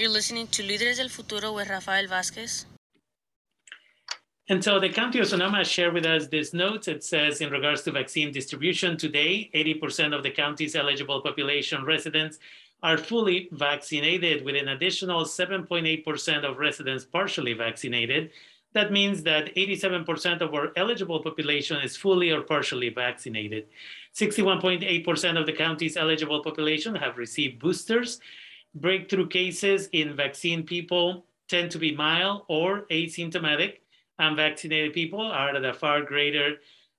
You're listening to Líderes del Futuro with Rafael Vázquez. And so the County of Sonoma shared with us this note. It says, in regards to vaccine distribution today, 80% of the county's eligible population residents are fully vaccinated, with an additional 7.8% of residents partially vaccinated. That means that 87% of our eligible population is fully or partially vaccinated. 61.8% of the county's eligible population have received boosters, breakthrough cases in vaccine people tend to be mild or asymptomatic. Unvaccinated people are at a far greater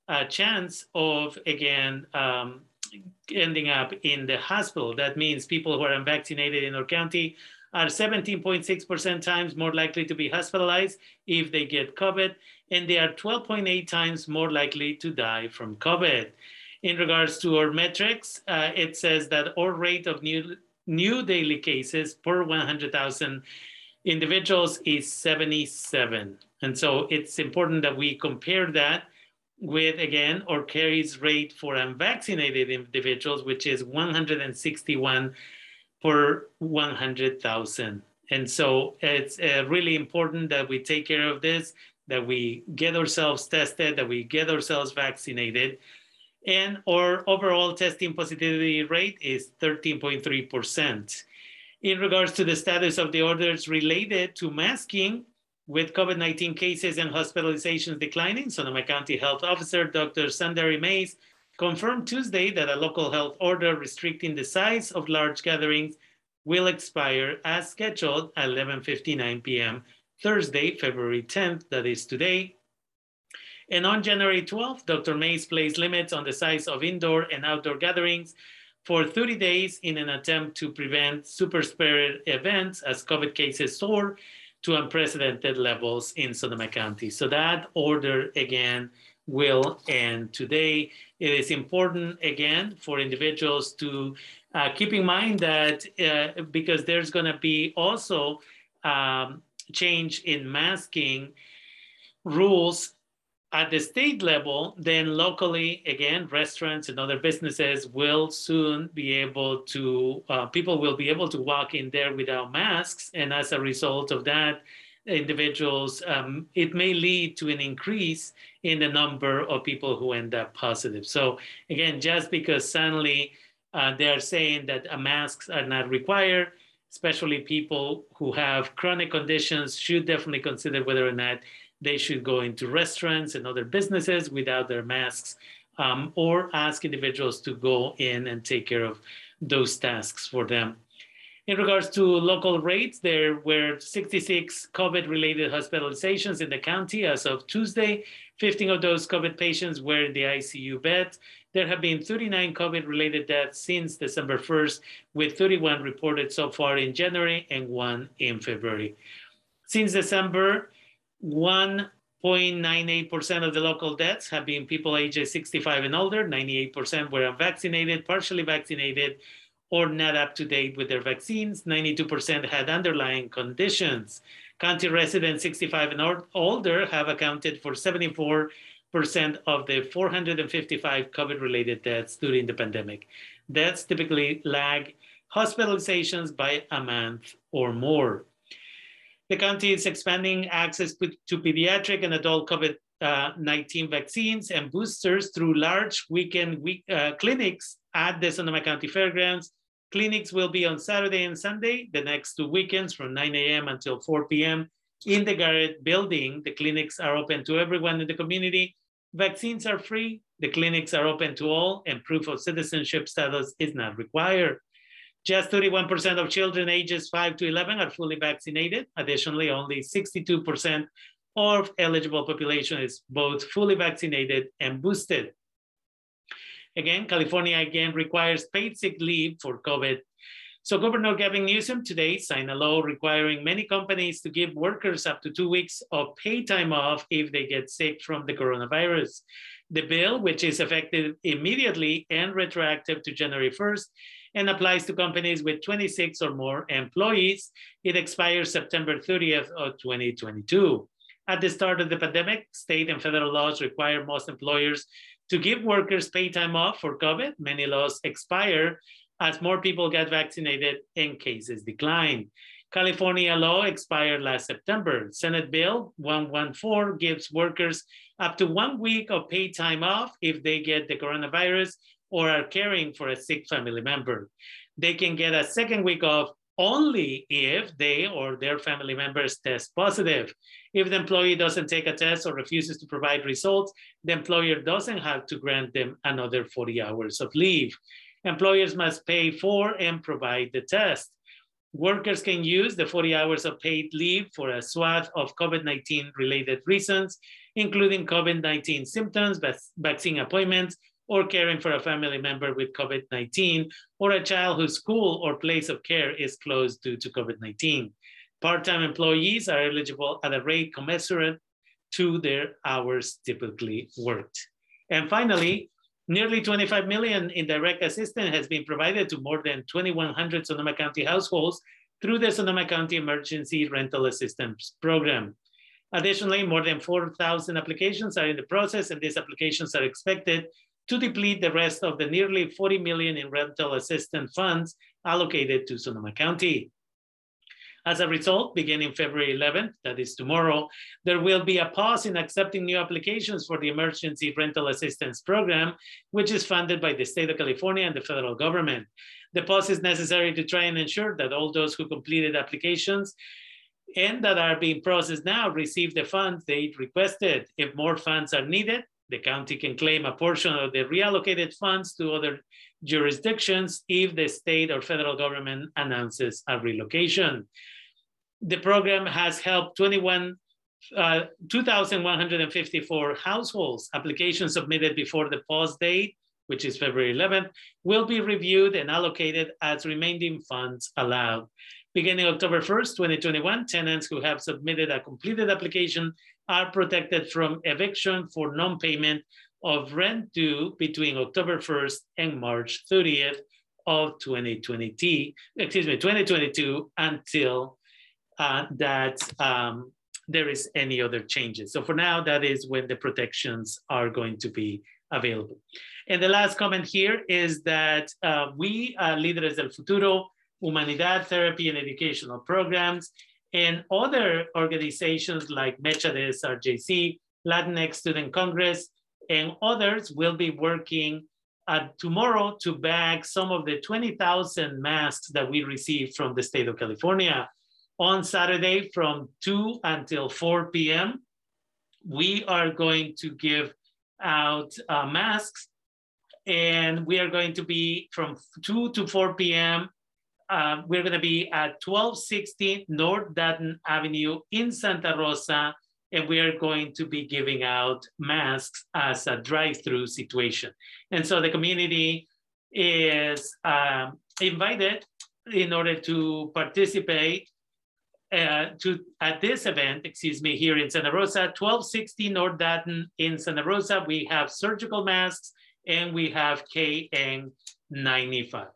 uh, chance of, again, um, ending up in the hospital. That means people who are unvaccinated in our county are 17.6% times more likely to be hospitalized if they get COVID, and they are 12.8 times more likely to die from COVID. In regards to our metrics, uh, it says that our rate of new new daily cases per 100,000 individuals is 77. And so it's important that we compare that with, again, our carries rate for unvaccinated individuals, which is 161 per 100,000. And so it's uh, really important that we take care of this, that we get ourselves tested, that we get ourselves vaccinated, and our overall testing positivity rate is 13.3%. In regards to the status of the orders related to masking, with COVID-19 cases and hospitalizations declining, Sonoma County Health Officer Dr. Sundari Mase confirmed Tuesday that a local health order restricting the size of large gatherings will expire as scheduled at 11.59 p.m. Thursday, February 10th, that is today, and on January 12th, Dr. Mase placed limits on the size of indoor and outdoor gatherings for 30 days in an attempt to prevent super spreader events as COVID cases soar to unprecedented levels in Sonoma County. So that order again will end today. It is important again for individuals to uh, keep in mind that uh, because there's going to be also um, change in masking rules at the state level, then locally, again, restaurants and other businesses will soon be able to, uh, people will be able to walk in there without masks. And as a result of that, individuals, um, it may lead to an increase in the number of people who end up positive. So, again, just because suddenly uh, they're saying that masks are not required, especially people who have chronic conditions should definitely consider whether or not they should go into restaurants and other businesses without their masks um, or ask individuals to go in and take care of those tasks for them. In regards to local rates, there were 66 COVID related hospitalizations in the county as of Tuesday. 15 of those COVID patients were in the ICU bed. There have been 39 COVID related deaths since December 1st, with 31 reported so far in January and one in February. Since December, 1.98% of the local deaths have been people ages 65 and older. 98% were unvaccinated, partially vaccinated, or not up to date with their vaccines. 92% had underlying conditions. County residents 65 and older have accounted for 74% of the 455 COVID related deaths during the pandemic. Deaths typically lag hospitalizations by a month or more. The county is expanding access to pediatric and adult COVID uh, 19 vaccines and boosters through large weekend week, uh, clinics at the Sonoma County Fairgrounds. Clinics will be on Saturday and Sunday, the next two weekends from 9 a.m. until 4 p.m. in the Garrett building. The clinics are open to everyone in the community. Vaccines are free. The clinics are open to all, and proof of citizenship status is not required. Just 31% of children ages 5 to 11 are fully vaccinated. Additionally, only 62% of eligible population is both fully vaccinated and boosted. Again, California again requires paid sick leave for COVID. So Governor Gavin Newsom today signed a law requiring many companies to give workers up to two weeks of paid time off if they get sick from the coronavirus. The bill, which is effective immediately and retroactive to January 1st, and applies to companies with 26 or more employees. It expires September 30th of 2022. At the start of the pandemic, state and federal laws require most employers to give workers pay time off for COVID. Many laws expire as more people get vaccinated and cases decline. California law expired last September. Senate Bill 114 gives workers up to one week of paid time off if they get the coronavirus or are caring for a sick family member. They can get a second week off only if they or their family members test positive. If the employee doesn't take a test or refuses to provide results, the employer doesn't have to grant them another 40 hours of leave. Employers must pay for and provide the test. Workers can use the 40 hours of paid leave for a swath of COVID-19 related reasons, including COVID-19 symptoms, vaccine appointments, or caring for a family member with COVID-19, or a child whose school or place of care is closed due to COVID-19. Part-time employees are eligible at a rate commensurate to their hours typically worked. And finally, Nearly 25 million in direct assistance has been provided to more than 2,100 Sonoma County households through the Sonoma County Emergency Rental Assistance Program. Additionally, more than 4,000 applications are in the process and these applications are expected to deplete the rest of the nearly 40 million in rental assistance funds allocated to Sonoma County. As a result, beginning February 11th, that is tomorrow, there will be a pause in accepting new applications for the Emergency Rental Assistance Program, which is funded by the state of California and the federal government. The pause is necessary to try and ensure that all those who completed applications and that are being processed now receive the funds they requested. If more funds are needed, the county can claim a portion of the reallocated funds to other jurisdictions if the state or federal government announces a relocation. The program has helped 21 uh, 2,154 households. Applications submitted before the pause date, which is February 11th, will be reviewed and allocated as remaining funds allowed. Beginning October 1st, 2021, tenants who have submitted a completed application are protected from eviction for non-payment of rent due between October 1st and March 30th of 2020, excuse me, 2022 until uh, that um, there is any other changes. So for now, that is when the protections are going to be available. And the last comment here is that uh, we, uh, Líderes del Futuro, Humanidad Therapy and Educational Programs, and other organizations like Mecha de SRJC, Latinx Student Congress, and others will be working uh, tomorrow to bag some of the 20,000 masks that we received from the state of California. On Saturday from 2 until 4 p.m., we are going to give out uh, masks and we are going to be from 2 to 4 p.m. Uh, we're going to be at 1260 North Dutton Avenue in Santa Rosa and we are going to be giving out masks as a drive-through situation. And so the community is um, invited in order to participate uh, to at this event, excuse me, here in Santa Rosa, 1260 North Dutton in Santa Rosa, we have surgical masks and we have KN95.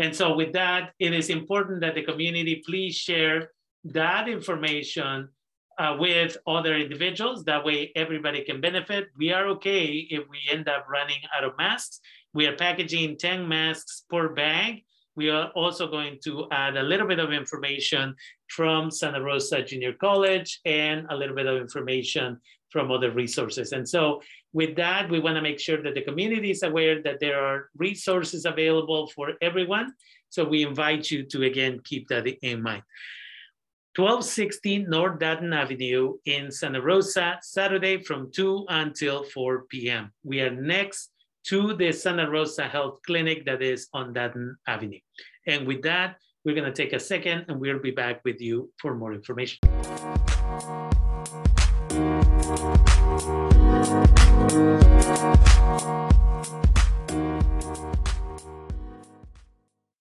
And so with that, it is important that the community please share that information uh, with other individuals. That way everybody can benefit. We are okay if we end up running out of masks. We are packaging 10 masks per bag. We are also going to add a little bit of information from Santa Rosa Junior College and a little bit of information from other resources. And so with that, we wanna make sure that the community is aware that there are resources available for everyone. So we invite you to, again, keep that in mind. 1260 North Dutton Avenue in Santa Rosa, Saturday from 2 until 4 p.m. We are next to the Santa Rosa Health Clinic that is on Dutton Avenue. And with that, we're gonna take a second and we'll be back with you for more information. Thank you.